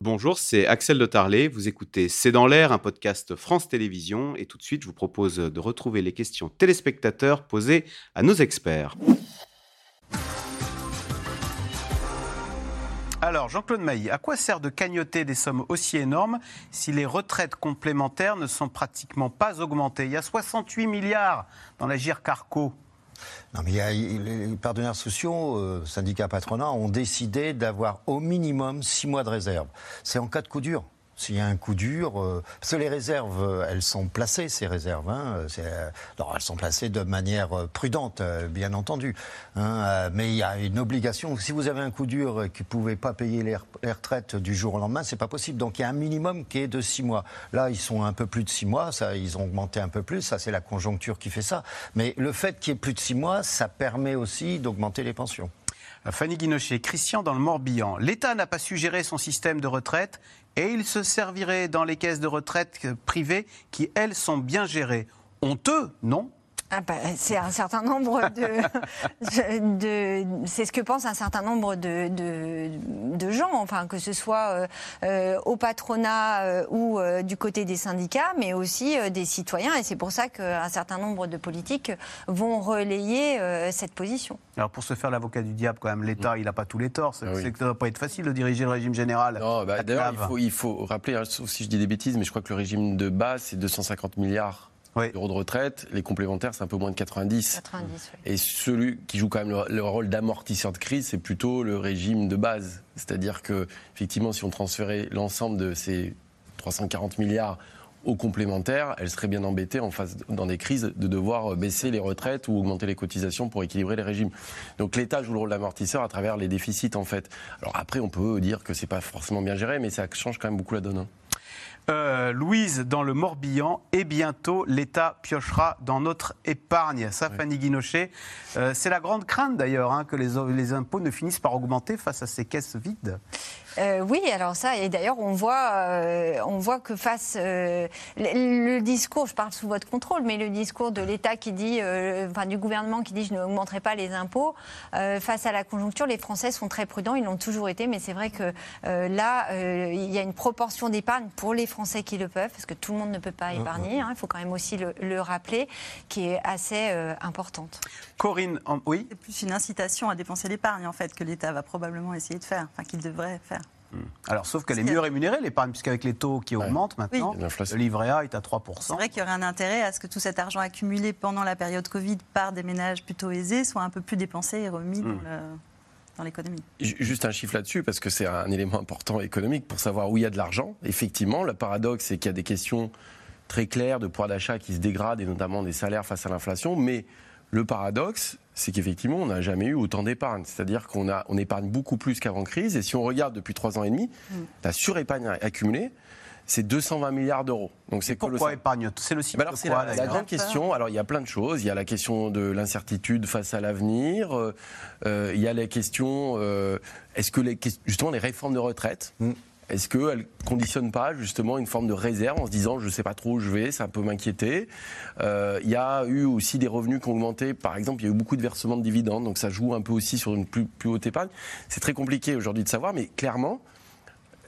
Bonjour, c'est Axel de Tarlet. Vous écoutez C'est dans l'air, un podcast France Télévisions. Et tout de suite, je vous propose de retrouver les questions téléspectateurs posées à nos experts. Alors, Jean-Claude Mailly, à quoi sert de cagnoter des sommes aussi énormes si les retraites complémentaires ne sont pratiquement pas augmentées? Il y a 68 milliards dans la GIR Carco. Non, mais les partenaires sociaux, euh, syndicats patronats, ont décidé d'avoir au minimum six mois de réserve. C'est en cas de coup dur. S'il y a un coup dur, euh, parce que les réserves, euh, elles sont placées, ces réserves. Hein, euh, alors, elles sont placées de manière prudente, bien entendu. hein, mais il y a une obligation. Si vous avez un coup dur et que vous ne pouvez pas payer les, re- les retraites du jour au lendemain, c'est pas possible. Donc il y a un minimum qui est de six mois. Là, ils sont un peu plus de six mois. Ça, ils ont augmenté un peu plus. Ça, c'est la conjoncture qui fait ça. Mais le fait qu'il y ait plus de six mois, ça permet aussi d'augmenter les pensions. Fanny Guinochet, Christian dans le Morbihan. L'État n'a pas su gérer son système de retraite et il se servirait dans les caisses de retraite privées qui, elles, sont bien gérées. Honteux, non? Ah bah, c'est un certain nombre de, de- c'est ce que pense un certain nombre de, de, de gens, enfin que ce soit euh, euh, au patronat euh, ou euh, du côté des syndicats, mais aussi euh, des citoyens. Et c'est pour ça qu'un certain nombre de politiques vont relayer euh, cette position. Alors pour se faire l'avocat du diable, quand même, l'État, il n'a pas tous les torts. C'est Ah oui. ça ne va pas être facile de diriger le régime général. Non, bah, d'ailleurs, il clave. faut, il faut rappeler, hein, sauf si je dis des bêtises, mais je crois que le régime de base, c'est 250 milliards Oui. d'euros de retraite. Les complémentaires, c'est un peu moins de 90. 90. oui. Et celui qui joue quand même le, le rôle d'amortisseur de crise, c'est plutôt le régime de base. C'est-à-dire que, effectivement, si on transférait l'ensemble de ces 340 milliards aux complémentaires, elle serait bien embêtée en face, dans des crises de devoir baisser les retraites ou augmenter les cotisations pour équilibrer les régimes. Donc l'État joue le rôle d'amortisseur à travers les déficits en fait. Alors après, on peut dire que c'est pas forcément bien géré, mais ça change quand même beaucoup la donne. Euh, Louise dans le Morbihan et bientôt l'État piochera dans notre épargne. Ça, Fanny Guinochet, euh, c'est la grande crainte d'ailleurs hein, que les, les impôts ne finissent par augmenter face à ces caisses vides. Euh, oui, alors ça, et d'ailleurs, on voit, euh, on voit que face euh, le, le discours, je parle sous votre contrôle, mais le discours de l'État qui dit, euh, enfin du gouvernement qui dit, je n'augmenterai pas les impôts, euh, face à la conjoncture, les Français sont très prudents, ils l'ont toujours été, mais c'est vrai que euh, là, euh, il y a une proportion d'épargne pour les Français qui le peuvent, parce que tout le monde ne peut pas épargner. hein, il faut quand même aussi le, le rappeler, qui est assez euh, importante. Corinne, en- oui C'est plus une incitation à dépenser l'épargne, en fait, que l'État va probablement essayer de faire, enfin, qu'il devrait faire. Alors, sauf qu'elle est mieux rémunérée, l'épargne, puisqu'avec les taux qui augmentent maintenant, Oui. Le livret A est à C'est 3%. vrai qu'il y aurait un intérêt à ce que tout cet argent accumulé pendant la période Covid par des ménages plutôt aisés soit un peu plus dépensé et remis dans le- dans l'économie. Ju- Juste un chiffre là-dessus, parce que c'est un élément important économique pour savoir où il y a de l'argent. Effectivement, le paradoxe, c'est qu'il y a des questions très claires de pouvoir d'achat qui se dégradent, et notamment des salaires face à l'inflation. Mais le paradoxe, c'est qu'effectivement, on n'a jamais eu autant d'épargne. C'est-à-dire qu'on a, on épargne beaucoup plus qu'avant crise. Et si on regarde depuis trois ans et demi, la surépargne accumulée, c'est 220 milliards d'euros. Donc c'est Pourquoi épargne C'est le Bah alors, de c'est quoi, la, grande question. Alors, il y a plein de choses. Il y a la question de l'incertitude face à l'avenir. Euh, euh, il y a la question euh, est-ce que les, justement les réformes de retraite, Mm. Est-ce qu'elles ne conditionnent pas justement une forme de réserve en se disant je ne sais pas trop où je vais, ça peut m'inquiéter Euh, Il y a eu aussi des revenus qui ont augmenté. Par exemple, il y a eu beaucoup de versements de dividendes, donc ça joue un peu aussi sur une plus, plus haute épargne. C'est très compliqué aujourd'hui de savoir, mais clairement,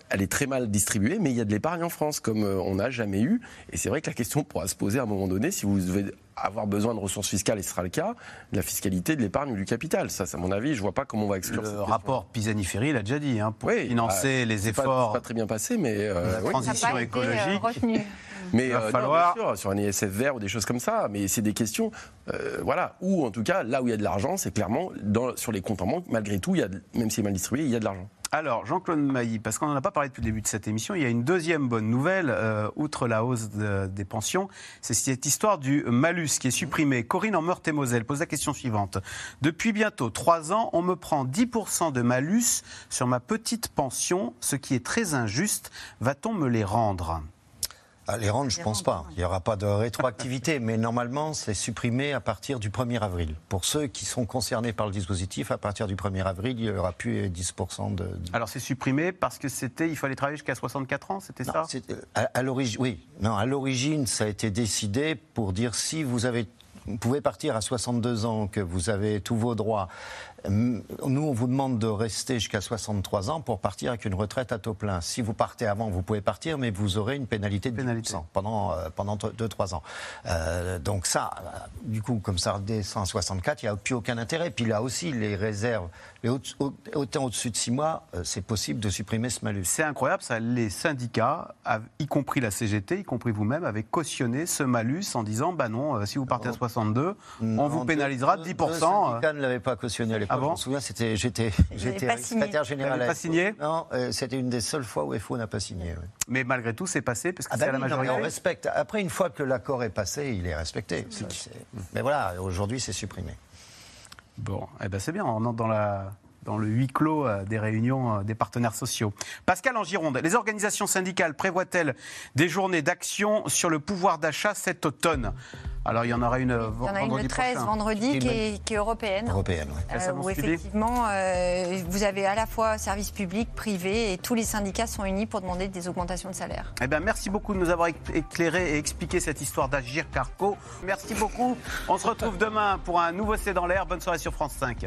elle est très mal distribuée, mais il y a de l'épargne en France, comme euh, on n'a jamais eu. Et c'est vrai que la question pourra se poser à un moment donné, si vous devez avoir besoin de ressources fiscales, et ce sera le cas, de la fiscalité, de l'épargne ou du capital. Ça, c'est à mon avis, je vois pas comment on va exclure Le rapport Pisani-Ferry l'a déjà dit, hein, pour Oui, financer bah, les pas- efforts. c'est pas très bien passé, mais euh, La transition pas euh, écologique. Mais Il va euh, non, falloir- bien sûr, sur un ISF vert ou des choses comme ça, mais c'est des questions, euh, voilà, ou en tout cas, là où il y a de l'argent, c'est clairement dans- sur les comptes en banque, malgré tout, il y a, même si c'est mal distribué, il y a de l'argent. Alors, Jean-Claude Mailly, parce qu'on n'en a pas parlé depuis le début de cette émission, il y a une deuxième bonne nouvelle, euh, outre la hausse de- des pensions, c'est cette histoire du malus qui est supprimé. Corinne en Meurthe-et-Moselle pose la question suivante. Depuis bientôt trois ans, on me prend 10% de malus sur ma petite pension, ce qui est très injuste. Va-t-on me les rendre? Les rendre, je Les pense pas. Il n'y aura pas de rétroactivité, mais normalement, c'est supprimé à partir du 1er avril. Pour ceux qui sont concernés par le dispositif, à partir du 1er avril, il n'y aura plus 10% de. Alors, c'est supprimé parce que c'était, il fallait travailler jusqu'à 64 ans, c'était ça c'est- euh, à, à l'origine, oui. Non, à l'origine, ça a été décidé pour dire si vous avez vous pouvez partir à 62 ans, que vous avez tous vos droits Nous, on vous demande de rester jusqu'à 63 ans pour partir avec une retraite à taux plein. Si vous partez avant, vous pouvez partir, mais vous aurez une pénalité de pénalité. pendant, euh, pendant 2-3 ans. Euh, donc ça, euh, du coup, comme ça redescend à 64, il n'y a plus aucun intérêt. Puis là aussi, les réserves, les autant au-dessus de 6 mois, c'est possible de supprimer ce malus. C'est incroyable, ça. Les syndicats, y compris la CGT, y compris vous-même, avaient cautionné ce malus en disant, bah non, si vous partez à 62, on vous pénalisera de 10%. Les syndicats ne l'avaient pas cautionné à l'époque. Ah je me souviens, c'était, j'étais, j'étais secrétaire général. pas signé? Non, c'était une des seules fois où FO n'a pas signé. Mais malgré tout, c'est passé parce que ah c'est bah la majorité. on respecte. Après, une fois que l'accord est passé, il est respecté. Mais voilà, aujourd'hui, c'est supprimé. Bon, eh ben c'est bien. On entre dans la dans le huis clos euh, des réunions euh, des partenaires sociaux. Pascal en Gironde, les organisations syndicales prévoient-elles des journées d'action sur le pouvoir d'achat cet automne? Alors il y en aura une vendredi Il y en a une le 13 vendredi qui est, européenne. Européenne, oui. Euh, où effectivement, vous avez à la fois service public, privé et tous les syndicats sont unis pour demander des augmentations de salaire. Eh bien, merci beaucoup de nous avoir éclairé et expliqué cette histoire d'Agir Carco. Merci beaucoup. On se retrouve demain pour un nouveau C'est dans l'air. Bonne soirée sur France 5.